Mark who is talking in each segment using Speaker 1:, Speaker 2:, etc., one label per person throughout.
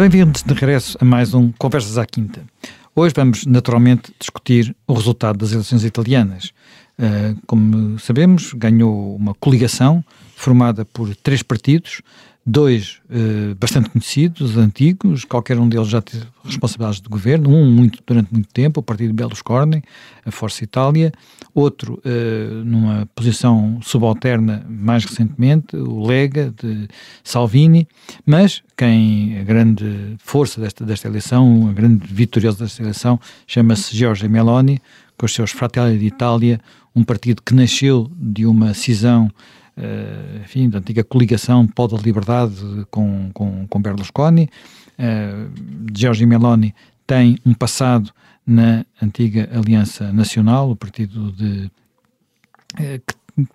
Speaker 1: Bem-vindos de regresso a mais um Conversas à Quinta. Hoje vamos naturalmente discutir o resultado das eleições italianas. Uh, como sabemos, ganhou uma coligação formada por três partidos, dois uh, bastante conhecidos, antigos, qualquer um deles já teve responsabilidades de governo, um muito, durante muito tempo, o Partido Berlusconi, a Força Itália, outro uh, numa posição subalterna mais recentemente, o Lega, de Salvini, mas quem, a grande força desta, desta eleição, a grande vitoriosa desta eleição, chama-se Giorgia Meloni, com os seus Fratelli d'Italia, um partido que nasceu de uma cisão uh, enfim, da antiga coligação Pó da Liberdade com, com, com Berlusconi. Uh, Giorgio Meloni tem um passado na antiga Aliança Nacional, o partido de, uh, que,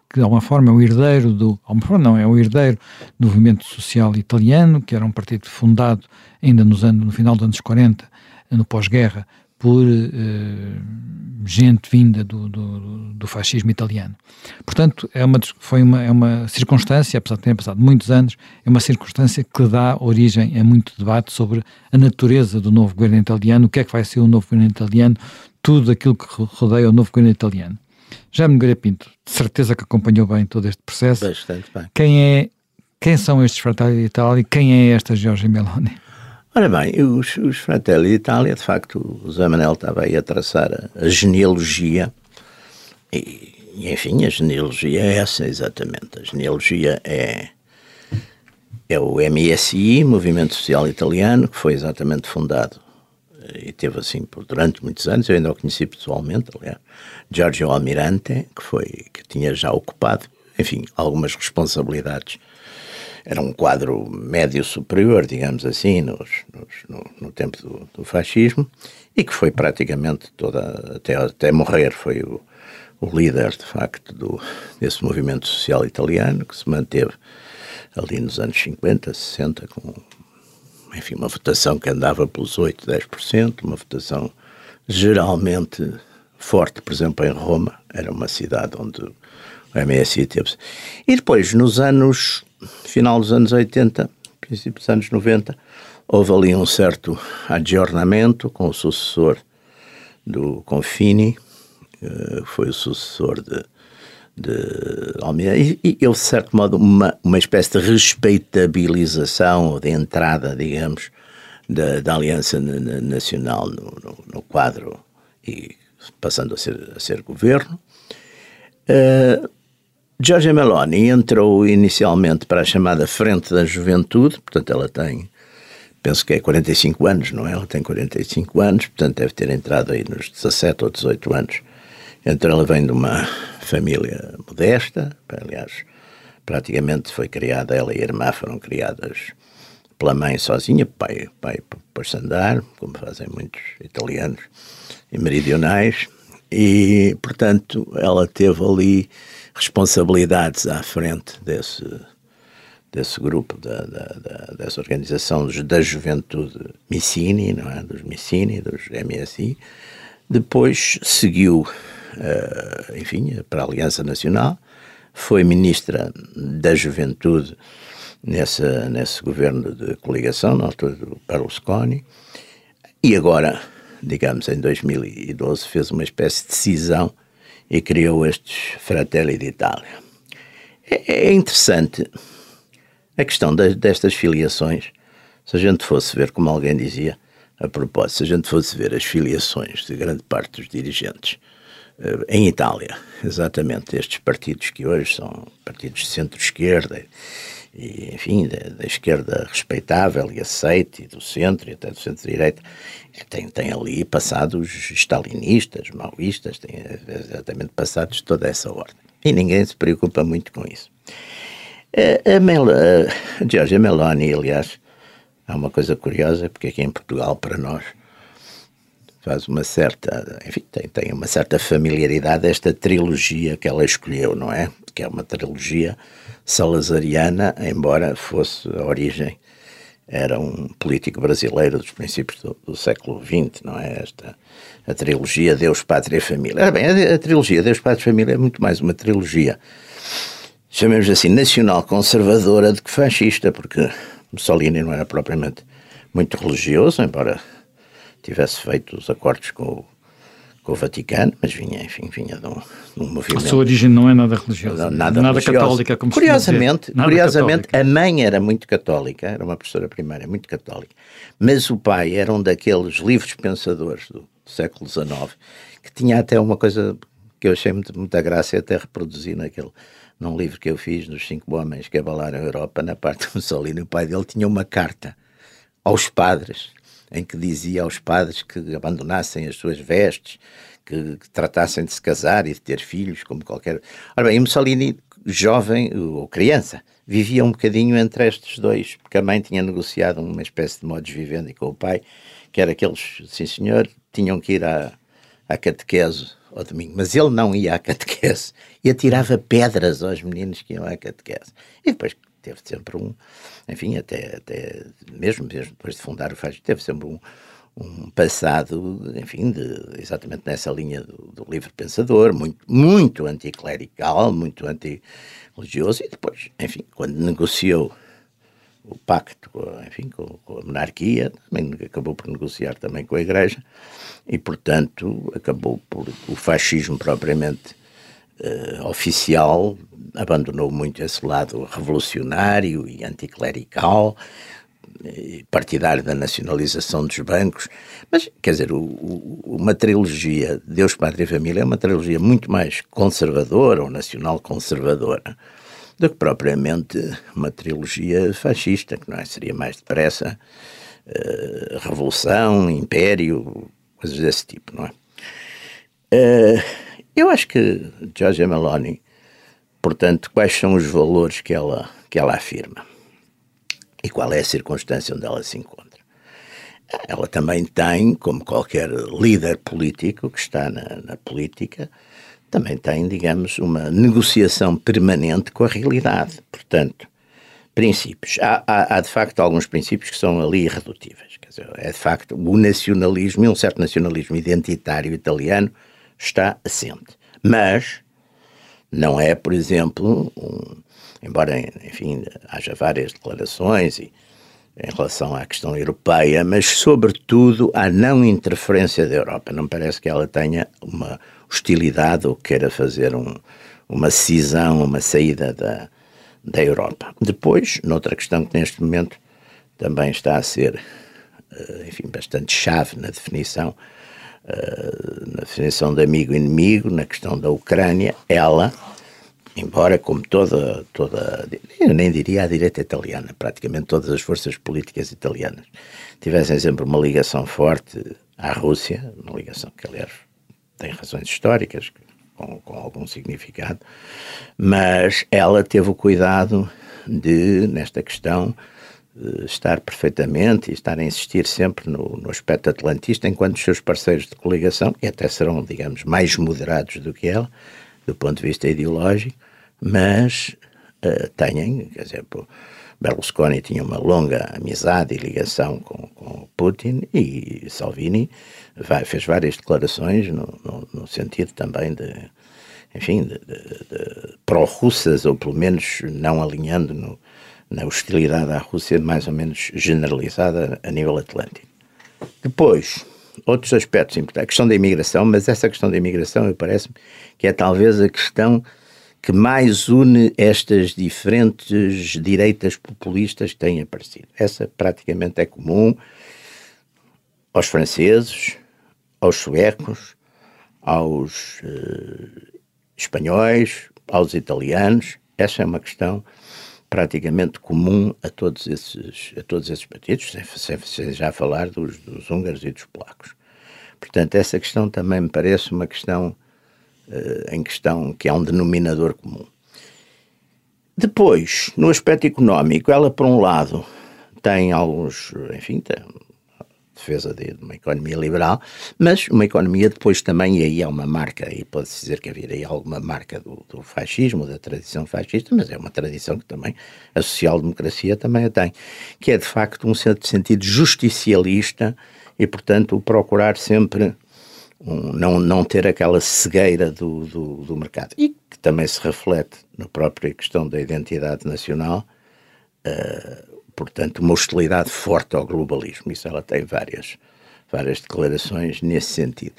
Speaker 1: que, de alguma forma é o herdeiro do, não, é o herdeiro do movimento social italiano, que era um partido fundado ainda nos anos, no final dos anos 40, no pós-guerra, por uh, gente vinda do, do, do, fascismo italiano. Portanto, é uma, foi uma, é uma circunstância, apesar de ter passado muitos anos, é uma circunstância que dá origem a muito debate sobre a natureza do novo governo italiano, o que é que vai ser o novo governo italiano, tudo aquilo que rodeia o novo governo italiano. Já Nogueira Pinto, de certeza que acompanhou bem todo este processo.
Speaker 2: Bastante bem.
Speaker 1: Quem, é, quem são estes Fratelli d'Italia e quem é esta Giorgia Meloni?
Speaker 2: Ora bem, os, os Fratelli d'Italia, de facto, o Zé Manel estava aí a traçar a, a genealogia e, enfim, a genealogia é essa, exatamente. A genealogia é, é o MSI, Movimento Social Italiano, que foi exatamente fundado e teve assim por, durante muitos anos, eu ainda o conheci pessoalmente, aliás, Giorgio Almirante, que foi, que tinha já ocupado, enfim, algumas responsabilidades era um quadro médio superior, digamos assim, nos, nos, no, no, tempo do, do, fascismo, e que foi praticamente toda, até, até morrer, foi o, o líder, de facto, do, desse movimento social italiano, que se manteve ali nos anos 50, 60, com, enfim, uma votação que andava pelos 8, 10%, uma votação geralmente forte, por exemplo, em Roma, era uma cidade onde o MSI teve. E depois, nos anos final dos anos 80, princípio dos anos 90, houve ali um certo adjornamento com o sucessor do Confini, que foi o sucessor de, de Almeida, e, e houve, de certo modo, uma, uma espécie de respeitabilização, de entrada, digamos, da, da Aliança Nacional no, no, no, quadro e passando a ser, a ser governo. Uh, Giorgia Meloni entrou inicialmente para a chamada Frente da Juventude, portanto ela tem, penso que é 45 anos, não é? Ela tem 45 anos, portanto deve ter entrado aí nos 17 ou 18 anos. Então ela vem de uma família modesta, aliás, praticamente foi criada, ela e a irmã foram criadas pela mãe sozinha, pai, pai pôs-se andar, como fazem muitos italianos e meridionais, e portanto ela teve ali responsabilidades à frente desse, desse grupo, da, da, da, dessa organização da juventude Missini, não é? dos Missini, dos MSI. Depois seguiu, uh, enfim, para a Aliança Nacional, foi ministra da Juventude nessa, nesse governo de coligação, na altura do Berlusconi, e agora, digamos, em 2012, fez uma espécie de cisão e criou estes Fratelli d'Italia. É, é interessante a questão de, destas filiações. Se a gente fosse ver, como alguém dizia, a propósito, se a gente fosse ver as filiações de grande parte dos dirigentes uh, em Itália, exatamente estes partidos que hoje são partidos de centro-esquerda e, enfim, da, da, esquerda respeitável e aceite, e do centro, e até do centro-direita, tem, tem ali passados stalinistas, maoístas, tem exatamente passados toda essa ordem. E ninguém se preocupa muito com isso. A, a, Mel, a Giorgia Meloni, aliás, há uma coisa curiosa, porque aqui em Portugal, para nós, faz uma certa, enfim, tem, tem uma certa familiaridade esta trilogia que ela escolheu, não é? Que é uma trilogia salazariana, embora fosse a origem, era um político brasileiro dos princípios do, do século XX, não é? Esta, a trilogia Deus, Pátria e Família. Ora bem, a, a trilogia Deus, Pátria e Família é muito mais uma trilogia, chamemos assim, nacional conservadora do que fascista, porque Mussolini não era propriamente muito religioso, embora tivesse feito os acordos com o, com o Vaticano, mas vinha, enfim, vinha de um, de um movimento.
Speaker 1: A sua origem não é nada religiosa, nada, nada católica, como
Speaker 2: Curiosamente, nada curiosamente católica. a mãe era muito católica, era uma professora primária muito católica, mas o pai era um daqueles livres pensadores do século XIX, que tinha até uma coisa que eu achei muito, muita graça e até reproduzi naquele num livro que eu fiz nos Cinco Homens que abalaram a Europa, na parte do Mussolini, o pai dele tinha uma carta aos padres, em que dizia aos padres que abandonassem as suas vestes, que, que tratassem de se casar e de ter filhos, como qualquer. Ora bem, Mussolini, jovem ou criança, vivia um bocadinho entre estes dois, porque a mãe tinha negociado uma espécie de modus vivendi com o pai, que era aqueles, sim senhor, tinham que ir à, à catequese ao domingo, mas ele não ia à catequese e atirava pedras aos meninos que iam à catequese. E depois teve sempre um, enfim, até, até mesmo, mesmo depois de fundar o fascismo, teve sempre um, um passado, enfim, de, exatamente nessa linha do, do livre pensador, muito, muito anticlerical, muito anti-religioso, e depois, enfim, quando negociou o pacto, enfim, com, com, a monarquia, também acabou por negociar também com a Igreja, e, portanto, acabou por o fascismo propriamente uh, oficial abandonou muito esse lado revolucionário e anticlerical, partidário da nacionalização dos bancos, mas quer dizer, o, o, uma trilogia Deus, Pátria e Família é uma trilogia muito mais conservadora ou nacional conservadora do que propriamente uma trilogia fascista, que não é? seria mais depressa uh, revolução, império, coisas desse tipo, não é? Uh, eu acho que Giorgia Meloni, portanto, quais são os valores que ela, que ela afirma e qual é a circunstância onde ela se encontra. Ela também tem, como qualquer líder político que está na, na política, também tem, digamos, uma negociação permanente com a realidade. Portanto, princípios. Há, há, há, de facto alguns princípios que são ali irredutíveis. Quer dizer, é de facto o nacionalismo e um certo nacionalismo identitário italiano está assente. Mas não é, por exemplo, um, embora, enfim, haja várias declarações e, em relação à questão europeia, mas, sobretudo, à não interferência da Europa. Não parece que ela tenha uma hostilidade ou queira fazer um, uma cisão, uma saída da, da Europa. Depois, noutra questão que neste momento também está a ser, eh, enfim, bastante chave na definição, na definição de amigo-inimigo, na questão da Ucrânia, ela, embora como toda, toda, eu nem diria a direita italiana, praticamente todas as forças políticas italianas, tivessem sempre uma ligação forte à Rússia, uma ligação que, aliás, tem razões históricas, com, com algum significado, mas ela teve o cuidado de, nesta questão, estar perfeitamente e estar a insistir sempre no, no, aspecto atlantista, enquanto os seus parceiros de coligação, e até serão, digamos, mais moderados do que ela, do ponto de vista ideológico, mas uh, têm, quer dizer, Berlusconi tinha uma longa amizade e ligação com, com Putin e Salvini vai, fez várias declarações no, no, no, sentido também de, enfim, de, de, de pró-russas, ou pelo menos não alinhando no, na hostilidade à Rússia mais ou menos generalizada a nível atlântico. Depois, outros aspectos importantes, a questão da imigração, mas essa questão da imigração, parece-me que é talvez a questão que mais une estas diferentes direitas populistas que têm aparecido. Essa praticamente é comum aos franceses, aos suecos, aos uh, espanhóis, aos italianos. Essa é uma questão praticamente comum a todos esses, a todos esses partidos, sem, sem, sem já falar dos, dos, húngaros e dos polacos. Portanto, essa questão também me parece uma questão uh, em questão que é um denominador comum. Depois, no aspecto económico, ela, por um lado, tem alguns, enfim, tem defesa de uma economia liberal, mas uma economia depois também, e aí é uma marca, e pode-se dizer que havia aí alguma marca do, do, fascismo, da tradição fascista, mas é uma tradição que também a social-democracia também a tem, que é de facto um certo sentido justicialista e, portanto, procurar sempre um, não, não ter aquela cegueira do, do, do mercado. E que também se reflete na própria questão da identidade nacional, uh, portanto, uma hostilidade forte ao globalismo. Isso ela tem várias, várias declarações nesse sentido.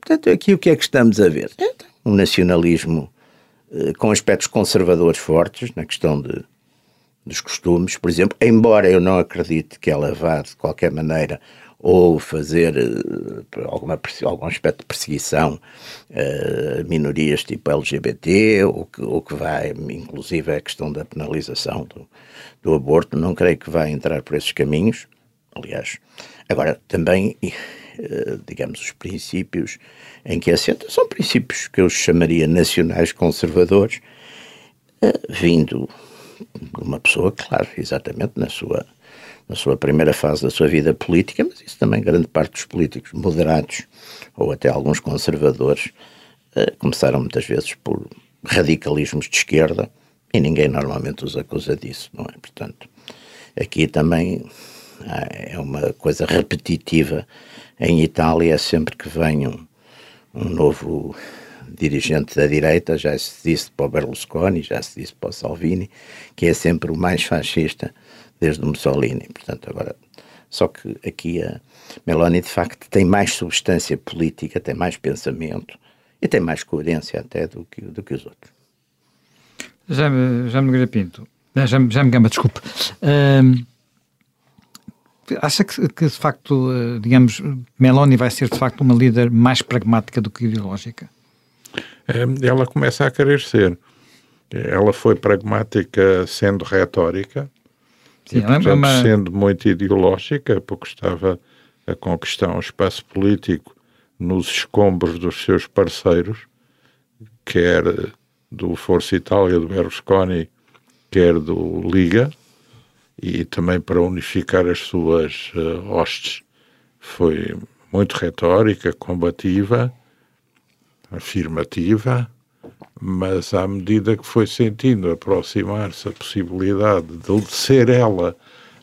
Speaker 2: Portanto, aqui o que é que estamos a ver? É um nacionalismo eh, com aspectos conservadores fortes na questão de, dos costumes, por exemplo, embora eu não acredite que ela vá de qualquer maneira ou fazer uh, alguma, algum aspecto de perseguição a uh, minorias tipo LGBT, ou que, ou que vai, inclusive, a questão da penalização do, do aborto, não creio que vá entrar por esses caminhos, aliás. Agora, também, uh, digamos, os princípios em que assenta são princípios que eu chamaria nacionais conservadores, vindo de uma pessoa, claro, exatamente na sua na sua primeira fase da sua vida política, mas isso também grande parte dos políticos moderados ou até alguns conservadores uh, começaram muitas vezes por radicalismos de esquerda e ninguém normalmente os acusa disso, não é? Portanto, aqui também ah, é uma coisa repetitiva em Itália, sempre que vem um, um novo dirigente da direita, já se disse para o Berlusconi, já se disse para o Salvini, que é sempre o mais fascista desde o Mussolini. Portanto, agora, só que aqui a Meloni de facto tem mais substância política, tem mais pensamento e tem mais coerência até do que, do que os outros.
Speaker 1: Já me, já me Pinto, já, me, já me gama, desculpe. Uh, acha que, que, de facto, uh, digamos, Meloni vai ser de facto uma líder mais pragmática do que ideológica?
Speaker 3: Ela começa a querer ser. Ela foi pragmática sendo retórica, Sim, e, portanto, é uma... sendo muito ideológica, porque estava a conquistar um espaço político nos escombros dos seus parceiros, quer do Força Itália, do Berlusconi, quer do Liga, e também para unificar as suas uh, hostes. Foi muito retórica, combativa, afirmativa, mas à medida que foi sentindo aproximar-se a possibilidade de ser ela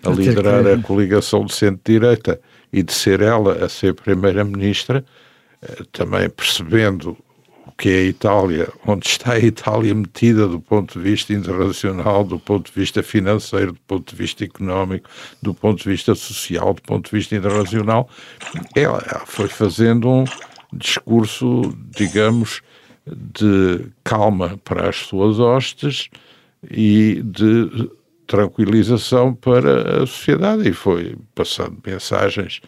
Speaker 3: a liderar a coligação de centro-direita e de ser ela a ser primeira-ministra, eh, também percebendo o que é a Itália, onde está a Itália metida do ponto de vista internacional, do ponto de vista financeiro, do ponto de vista económico, do ponto de vista social, do ponto de vista internacional, ela foi fazendo um discurso, digamos, de calma para as suas hostes e de tranquilização para a sociedade. E foi passando mensagens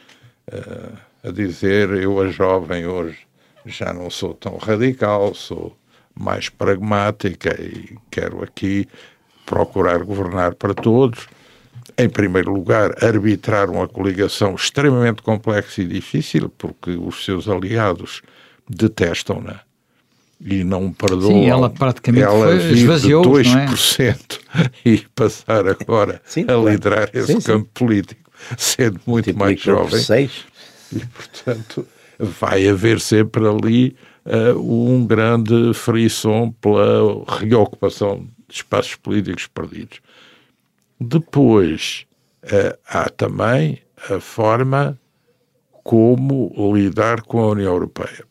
Speaker 3: uh, a dizer: eu, a jovem, hoje já não sou tão radical, sou mais pragmática e quero aqui procurar governar para todos. Em primeiro lugar, arbitrar uma coligação extremamente complexa e difícil, porque os seus aliados detestam-na e não perdoa. Sim,
Speaker 1: ela praticamente
Speaker 3: ela
Speaker 1: foi, esvaziou,
Speaker 3: 2% é? e passar agora sim, a liderar claro. esse sim, campo sim. político, sendo muito tipo mais jovem.
Speaker 2: Seis.
Speaker 3: E, portanto, vai haver sempre ali uh, um grande frisson pela reocupação de espaços políticos perdidos. Depois, uh, há também a forma como lidar com a União Europeia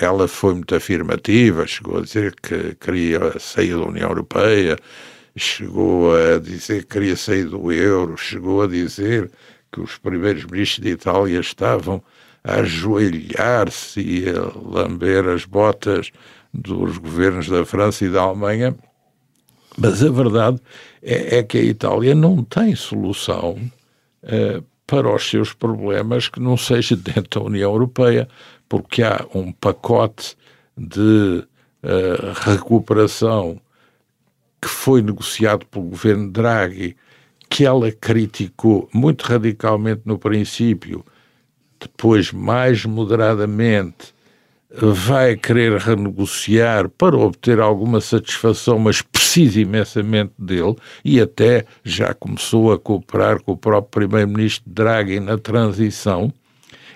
Speaker 3: ela foi muito afirmativa, chegou a dizer que queria sair da União Europeia, chegou a dizer que queria sair do euro, chegou a dizer que os primeiros ministros de Itália estavam a ajoelhar-se e a lamber as botas dos governos da França e da Alemanha. Mas a verdade é, é que a Itália não tem solução uh, para os seus problemas que não seja dentro da União Europeia porque há um pacote de uh, recuperação que foi negociado pelo governo Draghi, que ela criticou muito radicalmente no princípio, depois mais moderadamente vai querer renegociar para obter alguma satisfação, mas precisa imensamente dele, e até já começou a cooperar com o próprio primeiro-ministro Draghi na transição,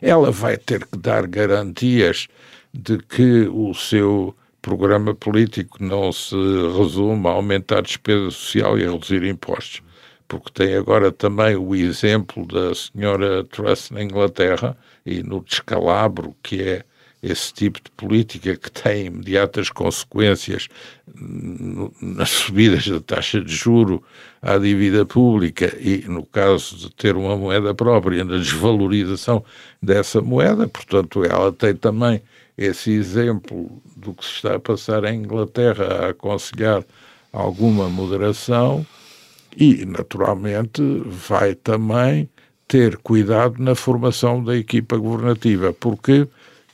Speaker 3: ela vai ter que dar garantias de que o seu programa político não se resume a aumentar a despesa social e a reduzir impostos. Porque tem agora também o exemplo da senhora Truss na Inglaterra e no descalabro que é esse tipo de política que tem imediatas consequências nas subidas da taxa de juro à dívida pública e, no caso de ter uma moeda própria, na desvalorização dessa moeda. Portanto, ela tem também esse exemplo do que se está a passar em Inglaterra a aconselhar alguma moderação e, naturalmente, vai também ter cuidado na formação da equipa governativa, porque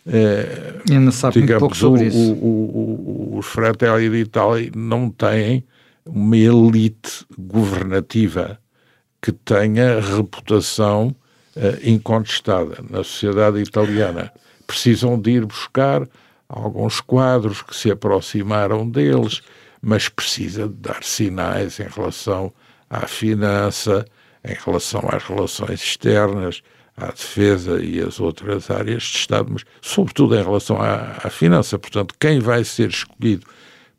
Speaker 1: é, Ainda sabe digamos, pouco sobre
Speaker 3: o,
Speaker 1: isso.
Speaker 3: O, o, os Fratelli d'Italia não têm uma elite governativa que tenha reputação uh, incontestada na sociedade italiana. Precisam de ir buscar alguns quadros que se aproximaram deles, mas precisa de dar sinais em relação à finança, em relação às relações externas, à defesa e as outras áreas de Estado, mas sobretudo em relação à, à finança. Portanto, quem vai ser escolhido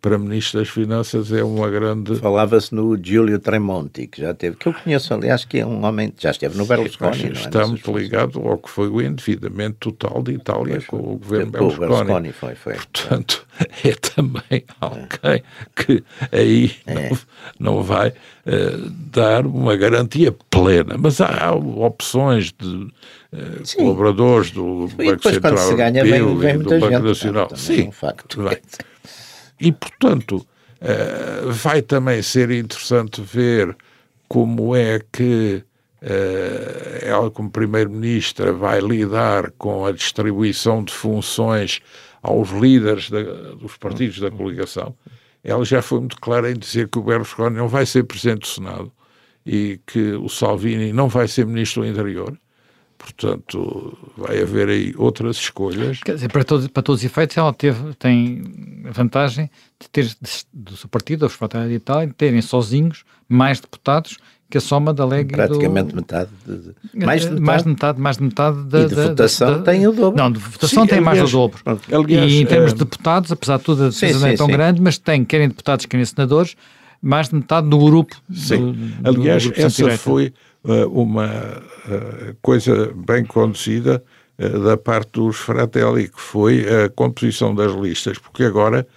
Speaker 3: para Ministro das Finanças é uma grande.
Speaker 2: Falava-se no Giulio Tremonti, que já teve, que eu conheço, aliás, que é um homem, já esteve no Berlusconi.
Speaker 3: É, está muito ligado ao que foi o endividamento total de Itália com o governo
Speaker 2: Berlusconi.
Speaker 3: Berlusconi.
Speaker 2: Foi, foi.
Speaker 3: Portanto, é também alguém é. que aí é. não, não, vai uh, dar uma garantia plena. Mas há opções de uh, colaboradores do Banco Central
Speaker 2: Europeu e
Speaker 3: do Banco
Speaker 2: gente,
Speaker 3: Nacional. Sim,
Speaker 2: é um facto.
Speaker 3: Bem. E, portanto, uh, vai também ser interessante ver como é que uh, ela, como Primeiro-Ministra, vai lidar com a distribuição de funções aos líderes da, dos partidos da coligação. Ela já foi muito clara em dizer que o Berlusconi não vai ser Presidente do Senado e que o Salvini não vai ser Ministro do Interior Portanto, vai haver aí outras escolhas.
Speaker 1: Quer dizer, para todos, para todos os efeitos, ela teve, tem a vantagem de ter, do seu partido, os Fratelli de Itália, terem sozinhos mais deputados que a soma da Lega
Speaker 2: Praticamente
Speaker 1: do...
Speaker 2: metade. De,
Speaker 1: mais, de metade. mais de metade. Mais de metade da,
Speaker 2: e de da, votação da, tem o dobro.
Speaker 1: Não, de votação sim, tem aliás, mais do dobro. Aliás, e em termos uh... de deputados, apesar de tudo, a defesa não é tão sim. grande, mas tem, querem deputados, querem senadores, mais de metade do grupo.
Speaker 3: Sim. Do, aliás, do grupo essa foi uma uh, coisa bem conduzida uh, da parte dos Fratelli, que foi a composição das listas, porque agora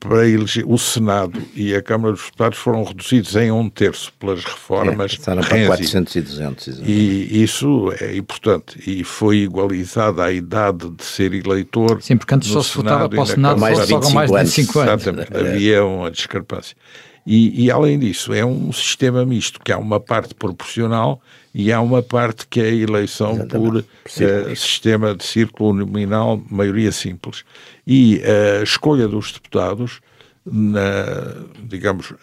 Speaker 3: para eleger o Senado e a Câmara dos Deputados foram reduzidos em um terço pelas reformas. É,
Speaker 2: passaram para 400 e 200.
Speaker 3: E isso é importante. E foi igualizada a idade de ser eleitor.
Speaker 1: Sim, porque antes só se votava para o Senado mais só, só mais de 25 anos.
Speaker 3: Exatamente, é. havia uma discrepância. E, e, além disso, é um sistema misto, que há uma parte proporcional e há uma parte que é a eleição Exatamente. por uh, sistema de círculo nominal, maioria simples. E a escolha dos deputados, na, digamos,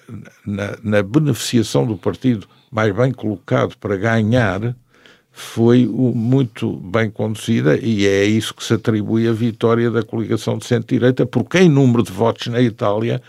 Speaker 3: na, na beneficiação do partido mais bem colocado para ganhar, foi muito bem conduzida e é isso que se atribui a vitória da coligação de centro-direita, porque em número de votos na Itália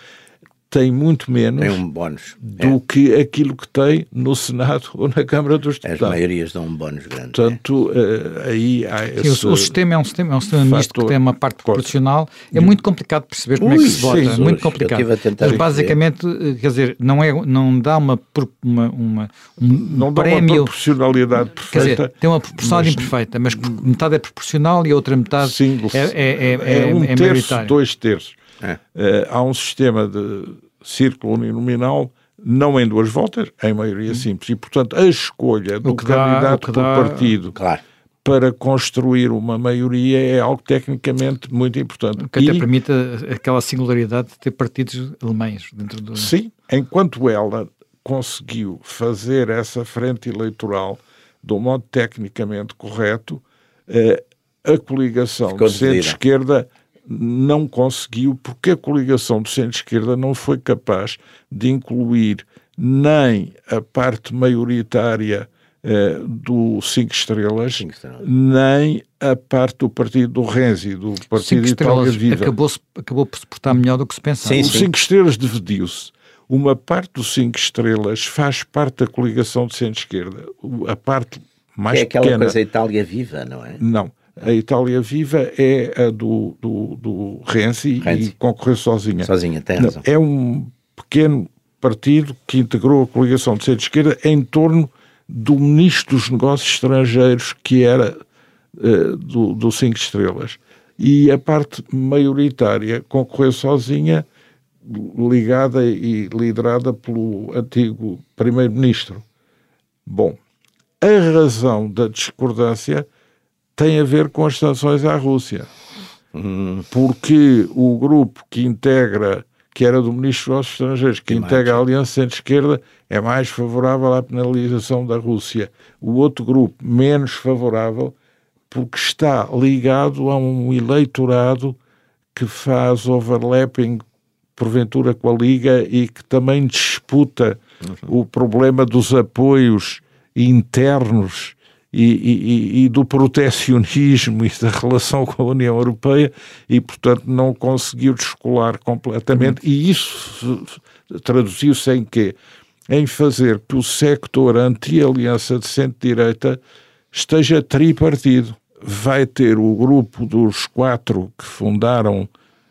Speaker 3: tem muito menos
Speaker 2: tem um bónus.
Speaker 3: do é. que aquilo que tem no Senado ou na Câmara dos Deputados.
Speaker 2: As maiorias dão um bónus grande.
Speaker 3: Portanto, é. aí há esse
Speaker 1: Sim, o, o, sistema é um sistema, é um sistema misto que tem uma parte proporcional. É muito complicado perceber como Ui, é que se vota. Sim, muito complicado. Mas basicamente, eh, quer dizer, não, é, não dá uma, uma, uma um
Speaker 3: não
Speaker 1: prémio...
Speaker 3: dá uma proporcionalidade perfeita.
Speaker 1: Quer dizer, tem uma proporcionalidade mas, imperfeita, mas metade é proporcional e a outra metade sim, é, é, é,
Speaker 3: é, um é terço, dois terços. É. Uh, há um sistema de círculo uninominal, não em duas voltas, em maioria hum. simples. E, portanto, a escolha do candidato dá, por partido
Speaker 2: claro.
Speaker 3: para construir uma maioria é algo tecnicamente muito importante.
Speaker 1: O que e, até permite aquela singularidade de ter partidos alemães dentro do...
Speaker 3: Sim, enquanto ela conseguiu fazer essa frente eleitoral de um modo tecnicamente correto, eh, a coligação Ficou de centro-esquerda não conseguiu, porque a coligação do centro-esquerda não foi capaz de incluir nem a parte maioritária eh, do Cinco Estrelas, Cinco Estrelas, nem a parte do partido do Renzi, do Partido Cinco Itália Viva.
Speaker 1: Acabou, acabou por se portar melhor do que se pensava.
Speaker 3: Sim, o Cinco Estrelas dividiu-se. Uma parte do Cinco Estrelas faz parte da coligação de centro-esquerda. A parte mais
Speaker 2: é aquela
Speaker 3: pequena...
Speaker 2: coisa Itália Viva, não é?
Speaker 3: Não. A Itália Viva é a do, do, do Renzi, Renzi. e concorreu sozinha.
Speaker 2: Sozinha, tem razão.
Speaker 3: É um pequeno partido que integrou a coligação de centro-esquerda em torno do ministro dos negócios estrangeiros que era uh, do, do Cinco Estrelas. e a parte maioritária concorreu sozinha, ligada e liderada pelo antigo primeiro-ministro. Bom, a razão da discordância tem a ver com as sanções à Rússia. Porque o grupo que integra, que era do Ministro dos Estrangeiros, que integra a Aliança Centro-Esquerda, é mais favorável à penalização da Rússia. O outro grupo, menos favorável, porque está ligado a um eleitorado que faz overlapping, porventura, com a Liga e que também disputa uhum. o problema dos apoios internos e, e, e, do protecionismo e da relação com a União Europeia e, portanto, não conseguiu descolar completamente. Uhum. E isso traduziu-se em quê? Em fazer que o sector anti-aliança de centro-direita esteja tripartido. Vai ter o grupo dos quatro que fundaram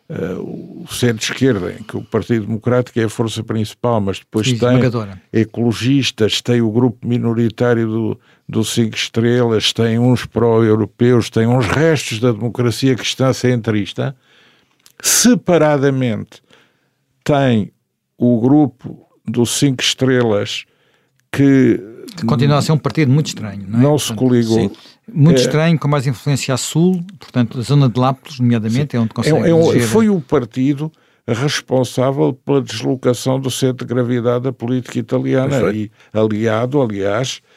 Speaker 3: uh, o centro-esquerda, em que o Partido Democrático é a força principal, mas depois Sim, tem ecologistas, tem o grupo minoritário do, do Cinco Estrelas, tem uns pró-europeus, tem uns restos da democracia cristã centrista. Separadamente, tem o grupo do Cinco Estrelas que
Speaker 1: continua a ser um partido muito estranho, não é?
Speaker 3: Não se coligou. Sim.
Speaker 1: Muito é, estranho, com mais influência a sul, portanto, a zona de Lápis, nomeadamente, sim. é onde consegue. É,
Speaker 3: é, foi o partido responsável pela deslocação do centro de gravidade da política italiana e aliado, aliás, uh,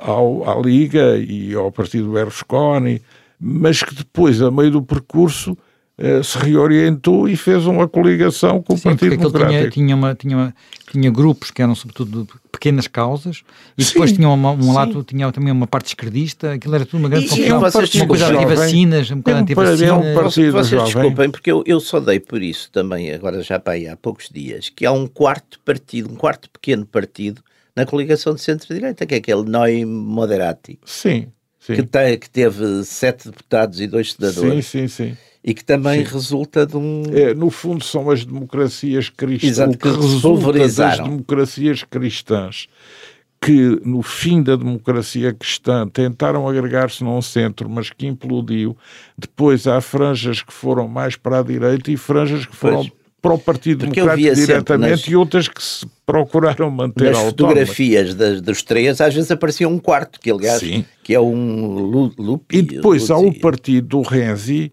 Speaker 3: ao, à Liga e ao partido Berlusconi, mas que depois, a meio do percurso, uh, se reorientou e fez uma coligação com Sim, o Partido Democrático.
Speaker 1: Tinha, tinha, uma, tinha, uma, tinha grupos que eram sobretudo pequenas causas e sim, depois tinha uma, um sim. lado, tinha também uma parte esquerdista, aquilo era tudo uma grande confusão, uma coisa anti-vacinas, um bocado anti-vacinas.
Speaker 2: Vocês desculpem, porque eu, eu só dei por isso também, agora já para aí há poucos dias, que há um quarto partido, um quarto pequeno partido na coligação de centro-direita, que é aquele Noi Moderati.
Speaker 3: Sim. Sim.
Speaker 2: Que, tem, que teve sete deputados e dois senadores.
Speaker 3: Sim, sim, sim
Speaker 2: e que também Sim. resulta de um.
Speaker 3: É, no fundo, são as democracias cristãs. Exato, que, que resulta das democracias cristãs que, no fim da democracia cristã, tentaram agregar-se num centro, mas que implodiu. Depois há franjas que foram mais para a direita e franjas que foram. Pois para o Partido Democrático diretamente nas, e outras que se procuraram manter
Speaker 2: Nas fotografias das, dos três, às vezes aparecia um quarto, que aliás Sim. que é um Lupi.
Speaker 3: E depois há o partido do Renzi,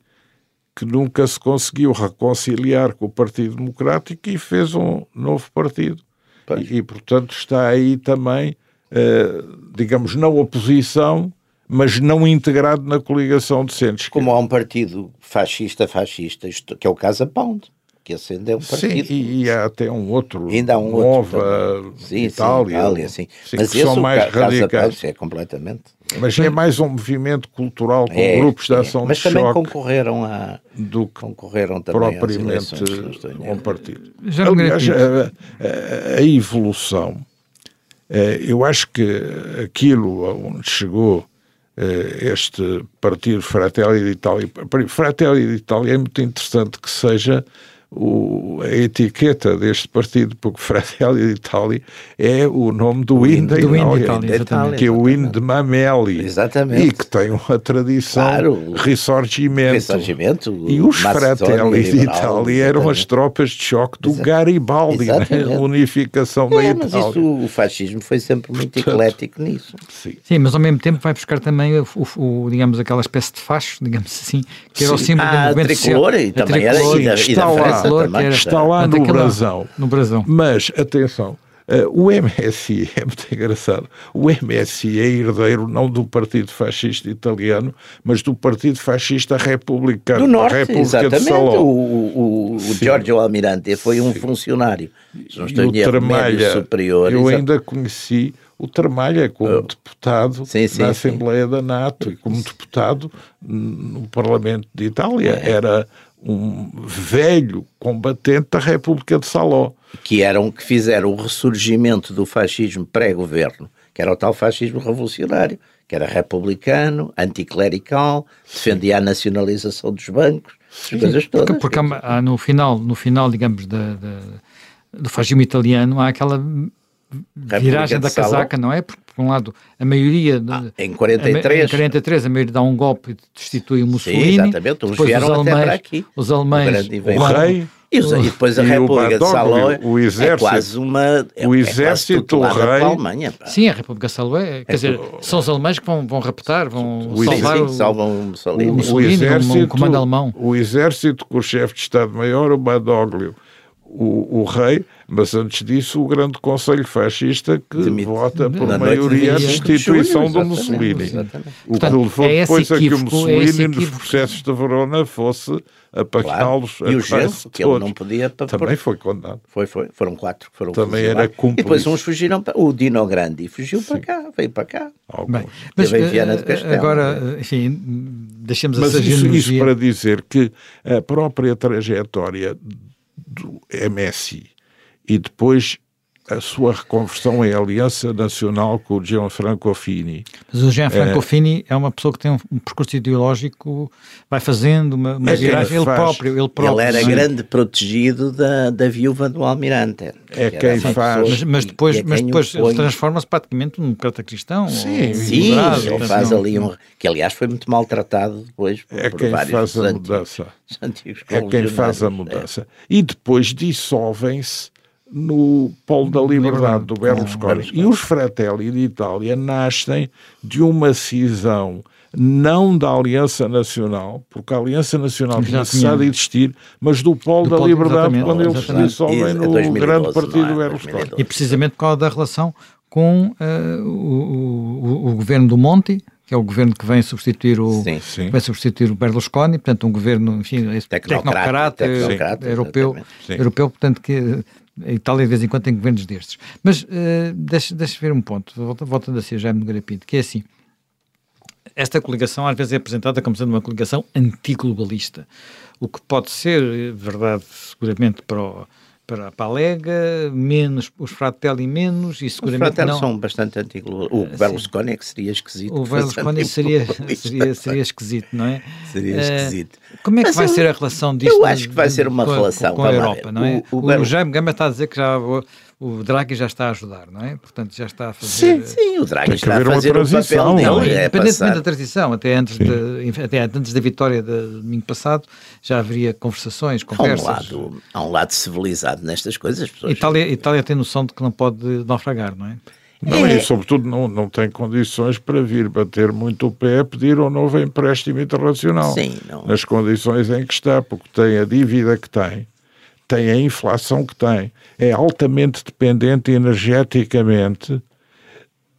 Speaker 3: que nunca se conseguiu reconciliar com o Partido Democrático e fez um novo partido. E, e, portanto, está aí também, eh, digamos, na oposição, mas não integrado na coligação de centros.
Speaker 2: Como há um partido fascista-fascista, que é o Casa Pound que acende é um partido.
Speaker 3: Sim, e, e há até um outro, Ainda há um Nova, outro sim, Itália, sim, Itália sim. sim
Speaker 2: mas
Speaker 3: que são mais radicais.
Speaker 2: É completamente.
Speaker 3: Mas é mais um movimento cultural com é, grupos de é. ação
Speaker 2: mas
Speaker 3: de
Speaker 2: também
Speaker 3: choque
Speaker 2: concorreram a
Speaker 3: do que
Speaker 2: concorreram também
Speaker 3: propriamente um partido. Já Aliás, a, a, evolução, eh, eu acho que aquilo onde chegou eh, este partido Fratelli d'Italia, Fratelli d'Italia é muito interessante que seja o, a etiqueta deste partido, porque Fratelli d'Italia é o nome do hino da Itália, que é o hino de Mameli.
Speaker 2: Exatamente.
Speaker 3: E que tem uma tradição, claro, ressorgimento.
Speaker 2: ressorgimento
Speaker 3: e os Fratelli d'Italia eram as tropas de choque do Exatamente. Garibaldi, né? a unificação é, da Itália. Mas
Speaker 2: isso, o fascismo foi sempre muito Portanto, eclético nisso.
Speaker 1: Sim. sim. mas ao mesmo tempo vai buscar também, o, o, digamos, aquela espécie de facho, digamos assim, que era o símbolo
Speaker 2: ah, do movimento tricolor, e também era, e da, e da
Speaker 3: França, flor está lá no brasão.
Speaker 1: no brasão.
Speaker 3: Mas, atenção, Uh, o MSI é muito engraçado. O MSI é herdeiro não do Partido Fascista Italiano, mas do Partido Fascista Republicano.
Speaker 2: Do Norte, República exatamente. O, o, o Giorgio Almirante foi um Sim. funcionário.
Speaker 3: Não estou e o Tramalha, superior. Eu ainda conheci o Tramalha como oh. deputado sim, sim, na Assembleia sim. da NATO e como deputado no Parlamento de Itália. É. Era um velho combatente da República de Saló.
Speaker 2: Que eram que fizeram o ressurgimento do fascismo pré-governo, que era o tal fascismo revolucionário, que era republicano, anticlerical, defendia a nacionalização dos bancos, as coisas todas.
Speaker 1: Porque, porque há, no final, no final, digamos, da, da, do fascismo italiano, há aquela viragem da casaca, não é? Porque, por um lado, a maioria.
Speaker 2: Ah, em 43.
Speaker 1: A, em 43, a maioria dá um golpe e destitui o Mussolini.
Speaker 2: Sim, exatamente. Uns vieram
Speaker 1: os alemães,
Speaker 2: até para aqui.
Speaker 1: Os alemães.
Speaker 3: O, o rei.
Speaker 2: E, os, e, depois a República de Salói
Speaker 3: o exército,
Speaker 2: é quase uma. É,
Speaker 3: o exército
Speaker 2: é
Speaker 3: do rei.
Speaker 2: Alemanha,
Speaker 1: sim, a República de Salói. Quer é, dizer, são os alemães que vão, vão raptar, vão
Speaker 2: o,
Speaker 1: salvar
Speaker 2: sim,
Speaker 1: o,
Speaker 2: salvam o Mussolini.
Speaker 1: O, Mussolini, o exército, um comando alemão.
Speaker 3: O exército com o chefe de Estado-Maior, o Badoglio o, o, rei, mas antes disso o grande conselho fascista que Demite. vota por maioria a destituição do Mussolini. Exatamente. O Portanto, que levou é depois a que o Mussolini nos processos de Verona fosse apacá-los
Speaker 2: claro. E o Genso, que ele não podia...
Speaker 3: Também foi condenado.
Speaker 2: Foi, foi. Foram quatro. Foram
Speaker 3: Também era cúmplice.
Speaker 2: E depois uns fugiram para... O Dino Grandi fugiu Sim. para cá, veio para cá.
Speaker 1: Bem, mas, uh, agora, enfim, deixemos
Speaker 3: mas
Speaker 1: essa
Speaker 3: isso, isso para dizer que a própria trajetória do MSI e depois a sua reconversão em aliança nacional com o Gianfranco Fini.
Speaker 1: Mas o Gianfranco é, Fini é uma pessoa que tem um, percurso ideológico, vai fazendo uma, uma é viragem, ele, próprio, ele próprio.
Speaker 2: Ele era sim. grande protegido da, da viúva do Almirante.
Speaker 3: É quem faz.
Speaker 1: Mas, mas, depois, é mas depois ele transforma-se praticamente num democrata cristão.
Speaker 2: Sim, sim ele faz ali um... Que aliás foi muito maltratado depois por,
Speaker 3: é quem faz a mudança. é quem faz a mudança. E depois dissolvem-se no Polo da Liberdade do Berlusconi. E os Fratelli de Itália nascem de uma cisão não da Aliança Nacional, porque a Aliança Nacional tinha cessado de existir, mas do Polo do da Polo, Liberdade, quando eles se dissolvem no 2012, grande partido é? Berlusconi.
Speaker 1: E precisamente por causa da relação com uh, o, o, o, governo do Monti, que é o governo que vem substituir o, sim, sim. Vai substituir o Berlusconi, portanto um governo, enfim, tecnocrata, tecnocrata europeu, europeu, portanto que a Itália de vez em quando tem governos destes. Mas uh, deixa, deixa ver um ponto, voltando a ser Jaime Garapinto, que é assim, esta coligação às vezes é apresentada como sendo uma coligação antiglobalista, o que pode ser verdade seguramente para o, para, para a Lega, menos os Fratelli menos e seguramente
Speaker 2: os Fratelli
Speaker 1: não.
Speaker 2: são bastante antigos. O uh, Berlusconi é que seria esquisito.
Speaker 1: O Berlusconi seria, seria, seria esquisito, não é?
Speaker 2: Seria uh, esquisito.
Speaker 1: Como é que Mas vai eu, ser a relação disto?
Speaker 2: Eu acho que vai ser uma
Speaker 1: com,
Speaker 2: relação
Speaker 1: com, com a Europa, não é? O, o, o Jaime Gama está a dizer que já o Draghi já está a ajudar, não é? Portanto, já está a fazer.
Speaker 2: Sim, sim, o Draghi está a fazer o papel dele.
Speaker 1: Não, é independentemente da transição, até antes, de, até antes da vitória de domingo passado, já haveria conversações, conversas.
Speaker 2: Há um lado, há um lado civilizado nestas coisas. Pessoas...
Speaker 1: Itália, Itália tem noção de que não pode naufragar, não é?
Speaker 3: Não, é. e sobretudo não, não tem condições para vir bater muito o pé a pedir um novo empréstimo internacional.
Speaker 2: Sim, não.
Speaker 3: Nas condições em que está, porque tem a dívida que tem tem a inflação que tem, é altamente dependente energeticamente,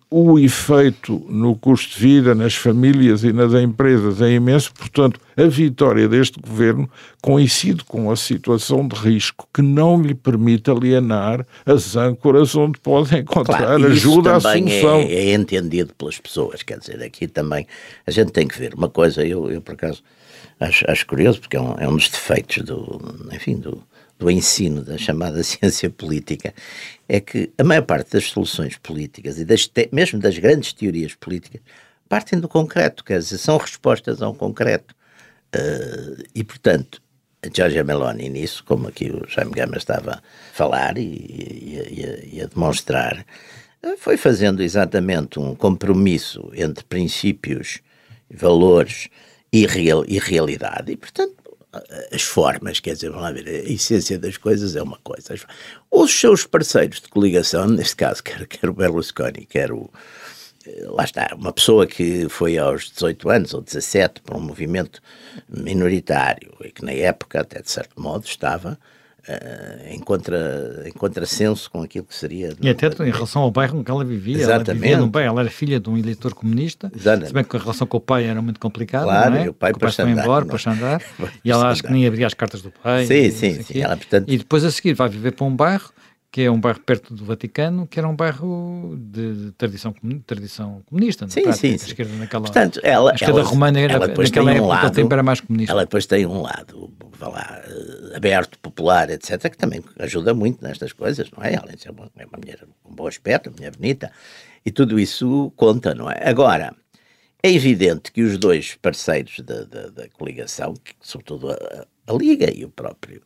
Speaker 3: o efeito no custo de vida, nas famílias e nas empresas é imenso, portanto, a vitória deste governo coincide com a situação de risco que não lhe permite alienar as âncoras onde pode encontrar claro, ajuda à solução.
Speaker 2: É, é entendido pelas pessoas, quer dizer, aqui também a gente tem que ver. Uma coisa, eu, eu por acaso acho, acho curioso, porque é um, é um dos defeitos do, enfim, do, do ensino da chamada ciência política é que a maior parte das soluções políticas e das mesmo das grandes teorias políticas partem do concreto, quer dizer, são respostas a um concreto. Uh, e, portanto, a Giorgia Meloni nisso, como aqui o Jaime Gama estava a falar e, e, e, e a demonstrar, foi fazendo exatamente um compromisso entre princípios, valores e, real, e portanto, as formas, quer dizer, vamos lá ver, a essência das coisas é uma coisa. Os seus parceiros de coligação, neste caso, quer o Berlusconi, quer o. Eh, lá está, uma pessoa que foi aos 18 anos ou 17 para um movimento minoritário e que na época, até de certo modo, estava uh, em, contra, em contrassenso com aquilo que seria.
Speaker 1: E até em relação ao bairro em que ela vivia. Exatamente. Ela vivia num bairro, ela era filha de um eleitor comunista, Exatamente. se bem que a relação com o pai era muito complicada.
Speaker 2: Claro,
Speaker 1: é?
Speaker 2: e o pai
Speaker 1: para embora, para Xandar, e ela acho que nem abria as cartas do pai.
Speaker 2: Sim, e, sim, sim. Ela, portanto...
Speaker 1: E depois a seguir vai viver para um bairro que é um bairro perto do Vaticano, que era um bairro de tradição, tradição comunista,
Speaker 2: sim, prática, sim, sim.
Speaker 1: Esquerda naquela,
Speaker 2: Portanto, ela,
Speaker 1: a esquerda
Speaker 2: ela,
Speaker 1: romana era,
Speaker 2: ela
Speaker 1: naquela
Speaker 2: um
Speaker 1: época
Speaker 2: lado,
Speaker 1: era mais comunista.
Speaker 2: Ela depois tem um lado, vá lá, eh, aberto, popular, etc., que também ajuda muito nestas coisas, não é? Além de ser uma, é uma mulher com bom aspecto, uma mulher bonita, e tudo isso conta, não é? Agora, é evidente que os dois parceiros da, da, da coligação, que, sobretudo a, a Liga e o próprio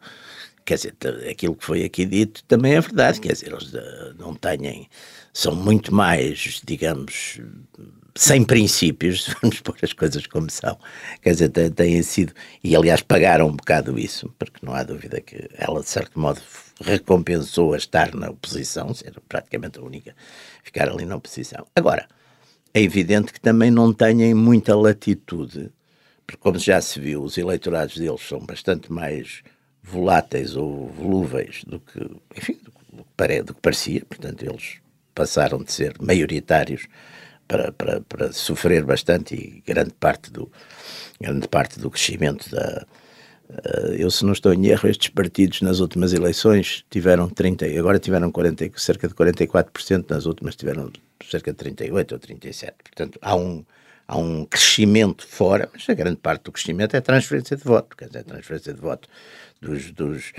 Speaker 2: quer dizer, aquilo que foi aqui dito também é verdade, quer dizer, eles uh, não têm, são muito mais, digamos, sem princípios, vamos pôr as coisas como são, quer dizer, têm sido, e aliás pagaram um bocado isso, porque não há dúvida que ela, de certo modo, recompensou a estar na oposição, ser praticamente a única ficar ali na oposição. Agora, é evidente que também não têm muita latitude, porque como já se viu, os eleitorados deles são bastante mais voláteis ou volúveis do que, enfim, do que, do que parecia, portanto eles passaram de ser maioritários para, para, para sofrer bastante e grande parte do, grande parte do crescimento da, Uh, eu, se não estou em erro, estes partidos nas últimas eleições tiveram 30, agora tiveram 40, cerca de 44%, nas últimas tiveram cerca de 38 ou 37. Portanto, há um, há um crescimento fora, mas a grande parte do crescimento é transferência de voto, quer dizer, transferência de voto dos, dos,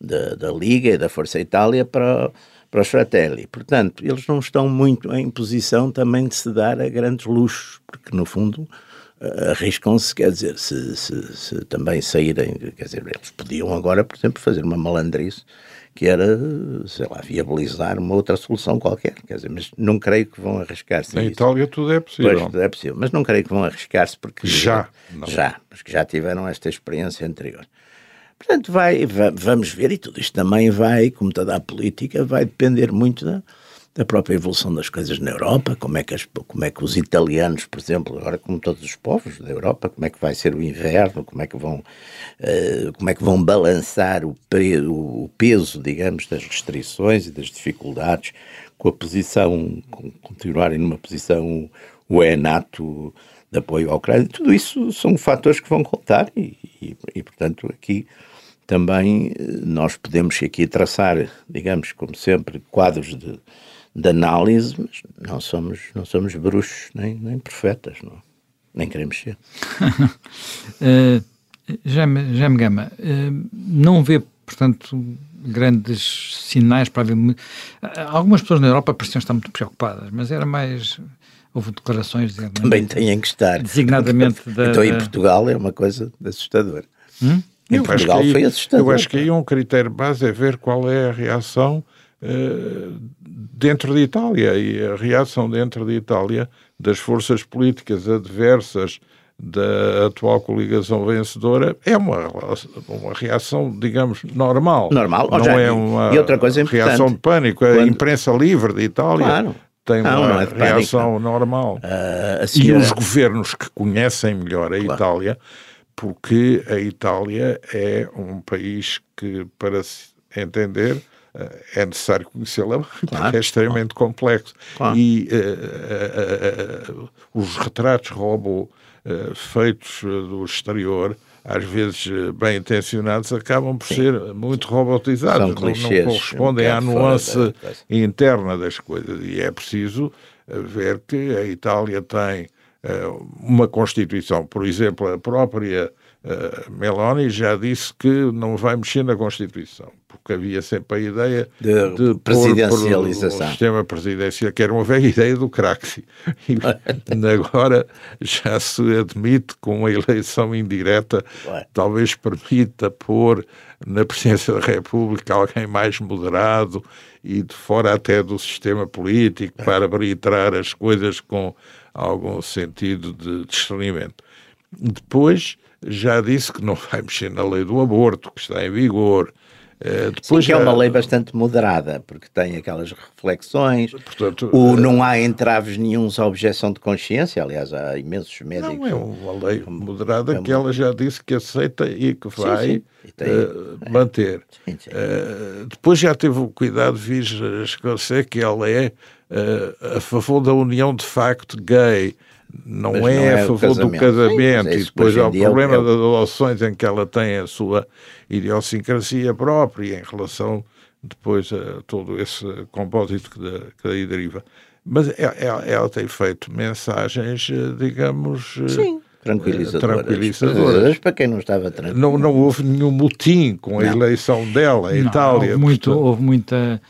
Speaker 2: da, da Liga e da Força Itália para, para os Fratelli. Portanto, eles não estão muito em posição também de se dar a grandes luxos, porque no fundo arriscam-se, quer dizer, se, se, se, também saírem, quer dizer, eles podiam agora, por exemplo, fazer uma malandrice que era, sei lá, viabilizar uma outra solução qualquer, quer dizer, mas não creio que vão arriscar-se.
Speaker 3: Na Itália tudo é possível.
Speaker 2: Pois, tudo é possível, mas não creio que vão arriscar-se porque...
Speaker 3: Já.
Speaker 2: Não. Já, porque já tiveram esta experiência anterior. Portanto, vai, vamos ver, e tudo isto também vai, como toda a política, vai depender muito da, da própria evolução das coisas na Europa, como é, que as, como é que os italianos, por exemplo, agora como todos os povos da Europa, como é que vai ser o inverno, como é que vão, uh, como é que vão balançar o, o peso, digamos, das restrições e das dificuldades com a posição, com continuarem numa posição o ENATO de apoio à Ucrânia, tudo isso são fatores que vão contar e, e, e portanto, aqui também eh, nós podemos aqui traçar, digamos, como sempre, quadros de, de análise, mas não somos, não somos bruxos nem, nem profetas, não. nem queremos ser.
Speaker 1: uh, Jaime, Jaime Gama, uh, não vê, portanto, grandes sinais para haver. Algumas pessoas na Europa pareciam estar muito preocupadas, mas era mais. Houve declarações.
Speaker 2: Também têm que estar.
Speaker 1: Designadamente da.
Speaker 2: Então, em Portugal é uma coisa assustadora.
Speaker 1: Hum?
Speaker 2: Em eu Portugal
Speaker 3: aí,
Speaker 2: foi assustador.
Speaker 3: Eu acho que aí um critério base é ver qual é a reação uh, dentro de Itália e a reação dentro de Itália das forças políticas adversas da atual coligação vencedora é uma, uma reação, digamos, normal.
Speaker 2: Normal.
Speaker 3: Não
Speaker 2: já,
Speaker 3: é uma
Speaker 2: e outra coisa
Speaker 3: reação de pânico. A
Speaker 2: Quando...
Speaker 3: imprensa livre de Itália
Speaker 2: claro.
Speaker 3: tem
Speaker 2: não,
Speaker 3: uma
Speaker 2: não é
Speaker 3: reação
Speaker 2: pânico,
Speaker 3: normal.
Speaker 2: Uh,
Speaker 3: E os governos que conhecem melhor a claro. Itália, porque a Itália é um país que, para se entender, é necessário conhecê-la,
Speaker 2: claro,
Speaker 3: é extremamente
Speaker 2: claro.
Speaker 3: complexo.
Speaker 2: Claro.
Speaker 3: E uh, uh, uh, os retratos robô feitos do exterior, às vezes bem intencionados, acabam por Sim. ser muito robotizados, não, não, correspondem um à nuance da... interna das coisas. E é preciso ver que a Itália tem uma Constituição, por exemplo, a própria Uh, Meloni já disse que não vai mexer na Constituição, porque havia sempre a ideia
Speaker 2: de,
Speaker 3: de
Speaker 2: presidencialização.
Speaker 3: o sistema presidencial, que era uma velha ideia do Craxi. E agora já se admite com uma eleição indireta,
Speaker 2: Ué.
Speaker 3: talvez permita pôr na presidência da República alguém mais moderado e de fora até do sistema político para arbitrar as coisas com algum sentido de discernimento. Depois já disse que não vai mexer na lei do aborto, que está em vigor.
Speaker 2: Uh, depois Sim, que é uma lei bastante moderada, porque tem aquelas reflexões,
Speaker 3: portanto,
Speaker 2: o, uh, não há entraves nenhum à objeção de consciência, aliás, há imensos médicos.
Speaker 3: Não, é uma lei moderada é que ela já disse que aceita e que vai
Speaker 2: sim, sim. Tem,
Speaker 3: uh, manter.
Speaker 2: Sim,
Speaker 3: depois já teve o cuidado de vir esclarecer que ela é a favor da união de facto gay, não, é, não é, a favor do casamento, Sim, e depois há o problema é o... das adoções em que ela tem a sua idiosincrasia própria em relação depois a todo esse compósito que, da, que daí deriva. Mas ela, é, é, ela, tem feito mensagens, digamos...
Speaker 2: Sim. Tranquilizadoras.
Speaker 3: tranquilizadoras.
Speaker 2: Para quem não estava tranquilo.
Speaker 3: Não, não houve nenhum motim com a não. eleição dela em
Speaker 1: não,
Speaker 3: Itália.
Speaker 1: Houve, muito, portanto... houve muita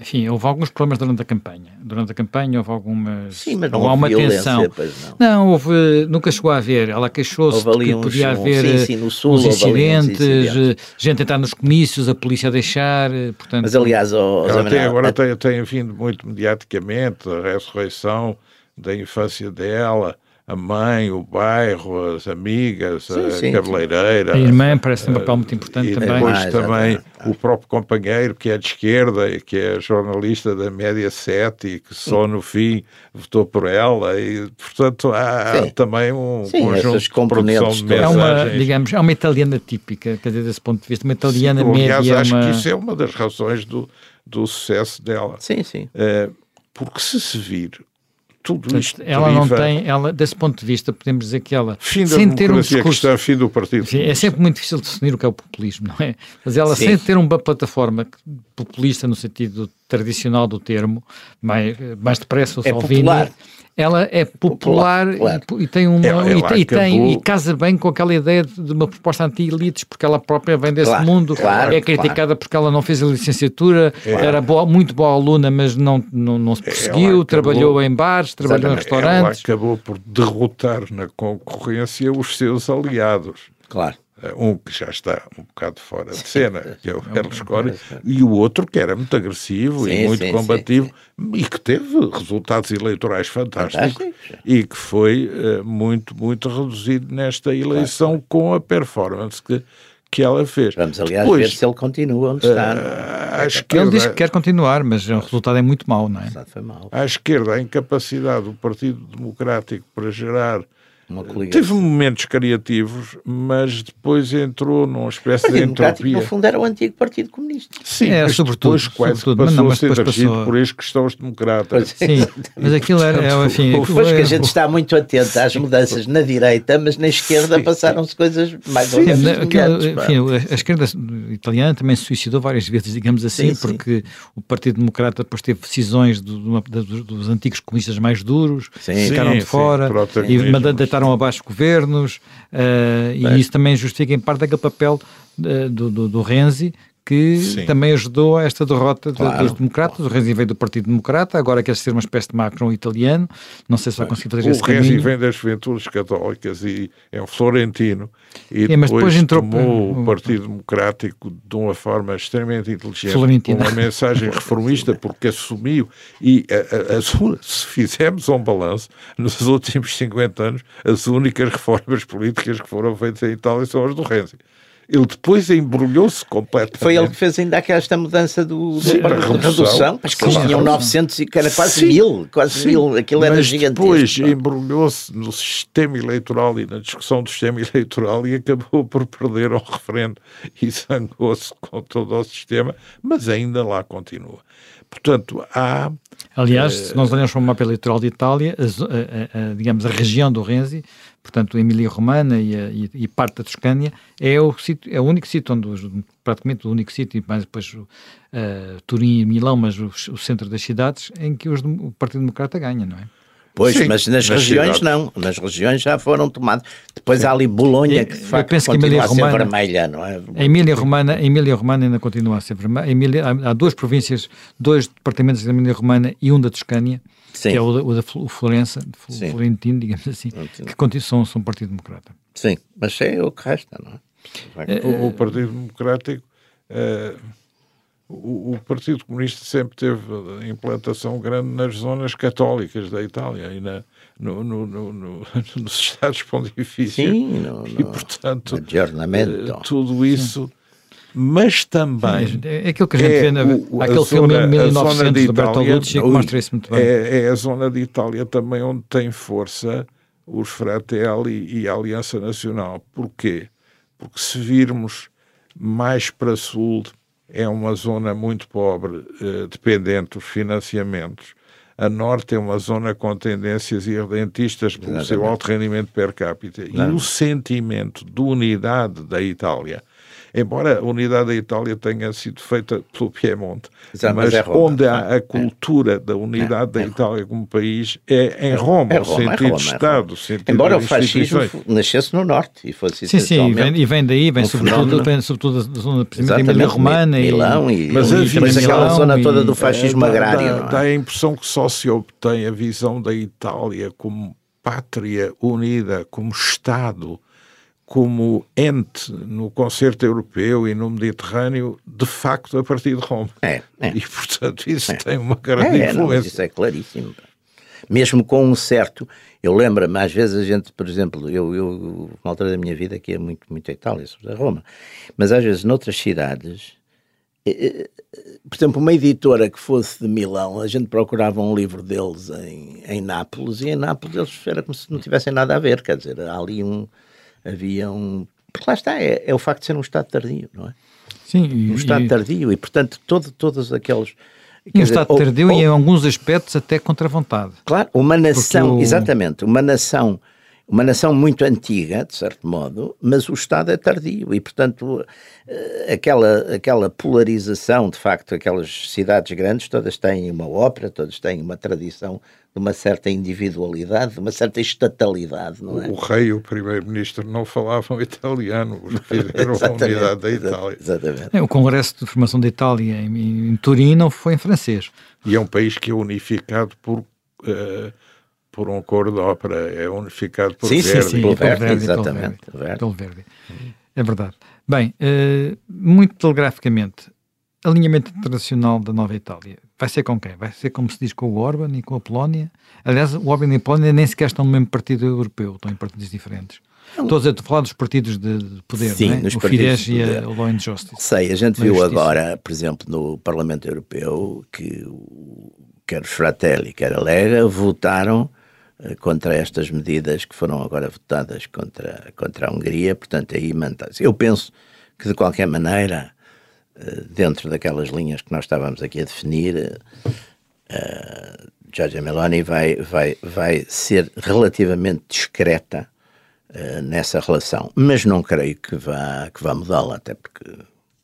Speaker 1: enfim, houve alguns problemas durante a campanha. Durante a campanha houve algumas.
Speaker 2: Sim, mas não
Speaker 1: houve uma tensão.
Speaker 2: pois não.
Speaker 1: Não, houve, nunca chegou a haver. Ela queixou-se que
Speaker 2: uns-
Speaker 1: podia
Speaker 2: um-
Speaker 1: haver
Speaker 2: sim, sim, no Sul
Speaker 1: uns incidentes,
Speaker 2: incidentes.
Speaker 1: eh, gente a entrar nos comícios, a polícia a deixar. eh, Portanto,
Speaker 2: Mas aliás, Zé
Speaker 3: Ela tem, agora
Speaker 2: a-
Speaker 3: tem, tem vindo muito mediaticamente a ressurreição da infância dela, a mãe, o bairro, as amigas,
Speaker 2: Sim,
Speaker 3: a
Speaker 2: sim,
Speaker 1: a
Speaker 3: cabeleireira.
Speaker 1: irmã parece ter um papel muito importante
Speaker 3: E
Speaker 1: também.
Speaker 3: depois
Speaker 2: Ah,
Speaker 3: também
Speaker 2: exatamente.
Speaker 3: o próprio companheiro, que é de esquerda e que é jornalista da Média 7 e que só no fim votou por ela. E, portanto, há
Speaker 2: Sim.
Speaker 3: também um
Speaker 2: Sim,
Speaker 3: conjunto de produção
Speaker 2: componentes
Speaker 3: de
Speaker 2: todas.
Speaker 1: É uma,
Speaker 3: mensagens.
Speaker 1: digamos, é uma italiana típica, quer dizer, desse ponto de vista, uma italiana
Speaker 3: Aliás,
Speaker 1: média.
Speaker 3: acho
Speaker 1: uma...
Speaker 3: que isso é uma das razões do, do sucesso dela.
Speaker 2: Sim, sim.
Speaker 3: Eh, porque se se vir tudo
Speaker 1: Portanto,
Speaker 3: isto
Speaker 1: ela não
Speaker 3: deriva-
Speaker 1: tem, ela, desse ponto de vista, podemos dizer que ela,
Speaker 3: fim da
Speaker 1: sem ter um
Speaker 3: democracia
Speaker 1: discurso.
Speaker 3: cristã, fim do partido.
Speaker 1: Enfim, é sempre muito difícil definir o que é o populismo, não é? Mas ela,
Speaker 2: Sim.
Speaker 1: sem ter uma plataforma populista no sentido tradicional do termo, mais, mais depressa ou
Speaker 2: É
Speaker 1: Salvini,
Speaker 2: popular.
Speaker 1: Ela é popular,
Speaker 2: Popular, claro.
Speaker 1: e, e tem uma
Speaker 3: Ela-
Speaker 1: e,
Speaker 3: ela
Speaker 1: tem- e tem
Speaker 3: acabou-
Speaker 1: e casa bem com aquela ideia de, uma proposta anti-elites, porque ela própria vem desse
Speaker 2: Claro,
Speaker 1: mundo,
Speaker 2: claro,
Speaker 1: é criticada porque ela não fez a licenciatura, era boa- muito boa aluna, mas não, não, não se perseguiu,
Speaker 3: acabou-
Speaker 1: trabalhou em bares, trabalhou em
Speaker 2: Exatamente.
Speaker 3: Ela
Speaker 1: restaurantes.
Speaker 3: acabou por derrotar na concorrência os seus aliados.
Speaker 2: Claro.
Speaker 3: Eh, Um que já está um bocado fora de cena, que é o Berlusconi, e o outro que era muito agressivo
Speaker 2: Sim,
Speaker 3: e muito
Speaker 2: sim,
Speaker 3: combativo e que teve resultados eleitorais fantásticos
Speaker 2: Fantásticos.
Speaker 3: e que foi eh, muito, muito reduzido nesta eleição com a performance que, que ela fez.
Speaker 2: Vamos, aliás,
Speaker 3: Depois,
Speaker 2: ver se ele continua onde está. é?
Speaker 3: eh, à
Speaker 1: Ele
Speaker 3: esquerda,
Speaker 1: diz que quer continuar, mas o resultado é muito mau, não é?
Speaker 2: Portanto, Foi mal.
Speaker 3: à esquerda, a incapacidade do Partido Democrático para gerar
Speaker 2: Uma coligação.
Speaker 3: Teve momentos criativos, mas depois entrou numa espécie
Speaker 2: O Partido
Speaker 3: de
Speaker 2: Democrático,
Speaker 3: entropia.
Speaker 2: no fundo, era o antigo Partido Comunista.
Speaker 3: Sim,
Speaker 1: É,
Speaker 3: mas
Speaker 1: sobretudo,
Speaker 3: depois quase
Speaker 1: sobretudo, mas
Speaker 3: passou
Speaker 1: não, mas
Speaker 3: a ser
Speaker 1: depois
Speaker 3: regido
Speaker 1: passou-
Speaker 3: por estes cristãos democratas.
Speaker 2: Pois é.
Speaker 1: Sim, mas aquilo era, é, enfim, aquilo
Speaker 2: Depois que a
Speaker 1: é-
Speaker 2: gente está muito atento às mudanças na direita, mas na esquerda passaram-se coisas mais ou
Speaker 1: Sim,
Speaker 2: menos
Speaker 1: né, aquilo, enfim, a, a esquerda italiana também se suicidou várias vezes, digamos assim,
Speaker 2: Sim, sim.
Speaker 1: porque o Partido Democrata depois teve decisões do- da- dos, dos antigos comunistas mais duros,
Speaker 2: Sim.
Speaker 1: ficaram
Speaker 3: Sim,
Speaker 1: de
Speaker 3: sim,
Speaker 1: fora e
Speaker 3: protagonismos.
Speaker 1: Deitaram abaixo governos, eh, e isso também justifica em parte aquele papel eh, do, do, do Renzi, que
Speaker 3: Sim.
Speaker 1: também ajudou a esta derrota de-
Speaker 2: Claro.
Speaker 1: dos democratas. O Renzi veio do Partido Democrata, agora quer ser uma espécie de Macron italiano, não sei se vai conseguir fazer esse
Speaker 3: O Renzi
Speaker 1: caminho.
Speaker 3: vem das juventudes católicas e é um florentino e
Speaker 1: É, mas
Speaker 3: depois,
Speaker 1: depois entrou-
Speaker 3: tomou
Speaker 1: o-
Speaker 3: o Partido Democrático de uma forma extremamente inteligente,
Speaker 1: Florentina.
Speaker 3: com uma mensagem reformista, porque assumiu e a- a- un- se fizermos um balanço, nos últimos 50 anos, as únicas reformas políticas que foram feitas em Itália são as do Renzi. Ele depois embrulhou-se completamente.
Speaker 2: Foi ele que fez ainda aquela esta mudança do, do
Speaker 3: Sim,
Speaker 2: de
Speaker 3: a redução.
Speaker 2: redução. Acho que eles
Speaker 1: Sim, a
Speaker 2: tinham
Speaker 1: redução.
Speaker 2: 900 e que era quase
Speaker 3: Sim.
Speaker 2: mil, quase
Speaker 3: Sim,
Speaker 2: mil. Aquilo era
Speaker 3: mas
Speaker 2: gigantesco.
Speaker 3: depois embrulhou-se no sistema eleitoral e na discussão do sistema eleitoral e acabou por perder ao referendo e zangou-se com todo o sistema, mas ainda lá continua. Portanto, há
Speaker 1: Aliás, se nós olharmos para o mapa eleitoral de Itália, a- a- a- digamos, a região do Renzi, portanto, a Emília-Romana e, a- e- e parte da Toscânia, é o, sítio, é o único sítio onde, praticamente o único sítio, e mais depois eh, Turim e Milão, mas o, o centro das cidades, em que os o Partido Democrata ganha, não é?
Speaker 2: Pois,
Speaker 3: Sim,
Speaker 2: mas nas,
Speaker 3: nas
Speaker 2: regiões
Speaker 3: cidades.
Speaker 2: não. Nas regiões já foram tomadas. Depois há ali Bolonha,
Speaker 1: Eu-
Speaker 2: que de
Speaker 1: eu
Speaker 2: facto
Speaker 1: penso que
Speaker 2: continua a ser vermelha, não é?
Speaker 1: A Emília-Romana, a Emília-Romana ainda continua a ser vermelha. A Emília- há, há duas províncias, dois departamentos da Emília-Romana e um da Toscânia,
Speaker 2: Sim.
Speaker 1: que é o da, o da Florença, o
Speaker 2: Sim.
Speaker 1: Florentino, digamos assim,
Speaker 2: Florentino.
Speaker 1: que continu- são, são Partido Democrata.
Speaker 2: Sim, mas é o que resta, não é?
Speaker 3: o, o Partido Democrático, eh, o, o Partido Comunista sempre teve implantação grande nas zonas católicas da Itália e na, no, no, no, no- nos Estados Pontifícios.
Speaker 2: Sim, no,
Speaker 3: E, portanto, eh, tudo isso, mas também.
Speaker 1: É, é aquilo que a gente
Speaker 3: é
Speaker 1: vê na,
Speaker 3: o-
Speaker 1: aquele filme
Speaker 3: zona- zona
Speaker 1: 1900
Speaker 3: de
Speaker 1: do Bertolucci
Speaker 3: Itália,
Speaker 1: que mostra isso muito bem.
Speaker 3: É, é a zona de Itália também onde tem força os Fratelli e a Aliança Nacional. Porquê? Porque se virmos mais para sul, é uma zona muito pobre, eh, dependente dos financiamentos. A norte é uma zona com tendências irredentistas pelo seu
Speaker 2: Exatamente.
Speaker 3: alto rendimento per capita. E o sentimento de unidade da Itália embora a unidade da Itália tenha sido feita pelo Piemonte,
Speaker 2: Exato,
Speaker 3: mas,
Speaker 2: mas é Roma.
Speaker 3: onde há
Speaker 2: É.
Speaker 3: a cultura da unidade da
Speaker 2: É.
Speaker 3: Itália como país é em Roma,
Speaker 2: É
Speaker 3: o
Speaker 2: Roma, é
Speaker 3: sentido
Speaker 2: Roma,
Speaker 3: de
Speaker 2: é
Speaker 3: Estado,
Speaker 2: Roma.
Speaker 3: o sentido
Speaker 2: Embora o fascismo nascesse no Norte e fosse
Speaker 1: Sim, sim, e vem, e vem daí, vem
Speaker 2: um
Speaker 1: sobretudo, vem sobretudo da zona, da Emília Romana e
Speaker 2: Milão e,
Speaker 3: Mas
Speaker 2: e
Speaker 3: a
Speaker 2: depois
Speaker 3: visão-
Speaker 2: aquela zona
Speaker 1: e-
Speaker 2: toda do
Speaker 3: É,
Speaker 2: fascismo agrário.
Speaker 3: Dá,
Speaker 2: é?
Speaker 3: dá a impressão que só se obtém a visão da Itália como pátria unida, como Estado, como ente no concerto europeu e no Mediterrâneo, de facto a partir de Roma.
Speaker 2: É, é.
Speaker 3: E, portanto, isso tem uma grande
Speaker 2: É, é, não,
Speaker 3: influência.
Speaker 2: isso é claríssimo. Mesmo com um certo. Eu lembro-me, às vezes a gente, por exemplo, eu, eu uma altura da minha vida que é muito, muito a Itália, sobretudo a Roma, mas às vezes noutras cidades, eh, eh, por exemplo, uma editora que fosse de Milão, a gente procurava um livro deles em, em Nápoles e em Nápoles eles era como se não tivessem nada a ver, quer dizer, há ali um. Havia um. Porque lá está, é, é o facto de ser um Estado tardio, não é?
Speaker 1: Sim, e,
Speaker 2: Um Estado
Speaker 1: e-
Speaker 2: tardio e, portanto, todo, todos aqueles.
Speaker 1: um
Speaker 2: dizer,
Speaker 1: Estado
Speaker 2: ou-
Speaker 1: tardio
Speaker 2: ou-
Speaker 1: e em alguns aspectos até contra a vontade.
Speaker 2: Claro, uma nação,
Speaker 1: o-
Speaker 2: exatamente, uma nação, uma nação muito antiga, de certo modo, mas o Estado é tardio e, portanto, eh, aquela, aquela polarização, de facto, aquelas cidades grandes, todas têm uma ópera, todas têm uma tradição de uma certa individualidade, de uma certa estatalidade, não é?
Speaker 3: O rei e o primeiro-ministro não falavam italiano, os que fizeram a unidade da Itália.
Speaker 2: Exatamente.
Speaker 1: É, O Congresso de Formação da Itália em, em Turim não foi em francês.
Speaker 3: E é um país que é unificado por, eh, por um coro de ópera, é unificado por
Speaker 2: Sim, sim,
Speaker 3: Verdi.
Speaker 2: sim. pelo
Speaker 1: pelo
Speaker 2: Verdi,
Speaker 1: pelo
Speaker 2: exatamente,
Speaker 1: Verdi,
Speaker 2: pelo Verdi.
Speaker 1: pelo Verdi. É verdade. Bem, eh, muito telegraficamente, alinhamento internacional da nova Itália. Vai ser com quem? Vai ser como se diz com o Orban e com a Polónia? Aliás, o Orban e a Polónia nem sequer estão no mesmo partido europeu, estão em partidos diferentes. Estou a dizer, estou a falar dos partidos de, de poder,
Speaker 2: Sim,
Speaker 1: não é?
Speaker 2: nos
Speaker 1: o
Speaker 2: partidos
Speaker 1: Fidesz
Speaker 2: de
Speaker 1: e a, Law and Justice.
Speaker 2: Sei, a gente viu agora, por exemplo, no Parlamento Europeu, que o- quer os Fratelli, quer a Lega, votaram contra estas medidas que foram agora votadas contra, contra a Hungria, portanto aí mantém-se. Eu penso que de qualquer maneira, eh, dentro daquelas linhas que nós estávamos aqui a definir, eh, eh, Giorgia Meloni vai, vai, vai ser relativamente discreta eh, nessa relação, mas não creio que vá, que vá mudá-la, até porque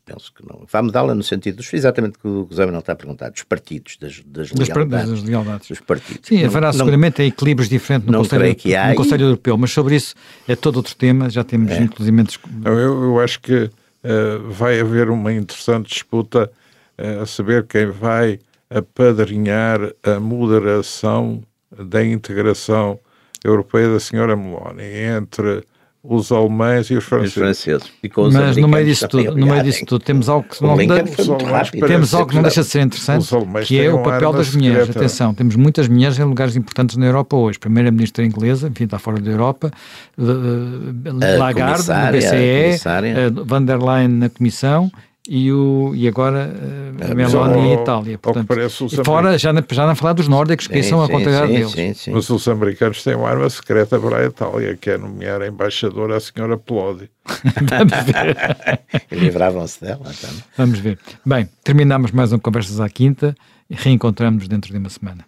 Speaker 2: penso que não. Vai mudá-la no sentido dos, exatamente o que o José Manuel está a perguntar, dos partidos, das, das
Speaker 1: Das,
Speaker 2: lealdades.
Speaker 1: das lealdades.
Speaker 2: Dos partidos.
Speaker 1: Sim,
Speaker 2: Não-
Speaker 1: haverá
Speaker 2: não-
Speaker 1: seguramente equilíbrios diferentes no
Speaker 2: não
Speaker 1: Conselho,
Speaker 2: que há
Speaker 1: no
Speaker 2: e-
Speaker 1: Conselho Europeu, mas sobre isso é todo outro tema, já temos
Speaker 2: É.
Speaker 1: inclusive
Speaker 3: Não, Eu, eu acho que eh, vai haver uma interessante disputa eh, a saber quem vai apadrinhar a moderação da integração europeia da senhora Meloni entre os alemães e os
Speaker 2: Os
Speaker 3: franceses.
Speaker 2: franceses. E com os
Speaker 1: Mas no meio disso tudo, no meio disso tudo, temos algo que
Speaker 2: O
Speaker 1: não
Speaker 3: alemães
Speaker 1: temos algo que não deixa de ser interessante, que é o papel das mulheres.
Speaker 3: secreta.
Speaker 1: Atenção, temos muitas mulheres em lugares importantes na Europa hoje. Primeira-ministra inglesa, enfim, está fora da Europa,
Speaker 2: A
Speaker 1: Lagarde, no BCE, eh, van der Leyen na Comissão e, o, e agora eh,
Speaker 2: A
Speaker 1: Meloni em
Speaker 3: ao
Speaker 1: Itália. Portanto, e fora, já, na- já não falar dos nórdicos, que
Speaker 2: Sim,
Speaker 1: são a
Speaker 2: sim,
Speaker 1: deles.
Speaker 2: sim, sim.
Speaker 3: Mas os americanos têm uma arma secreta para a Itália, que é nomear a embaixadora a senhora Plodi.
Speaker 2: E livravam-se dela também.
Speaker 1: Vamos ver. Bem, terminamos mais um Conversas à Quinta e reencontramos dentro de uma semana.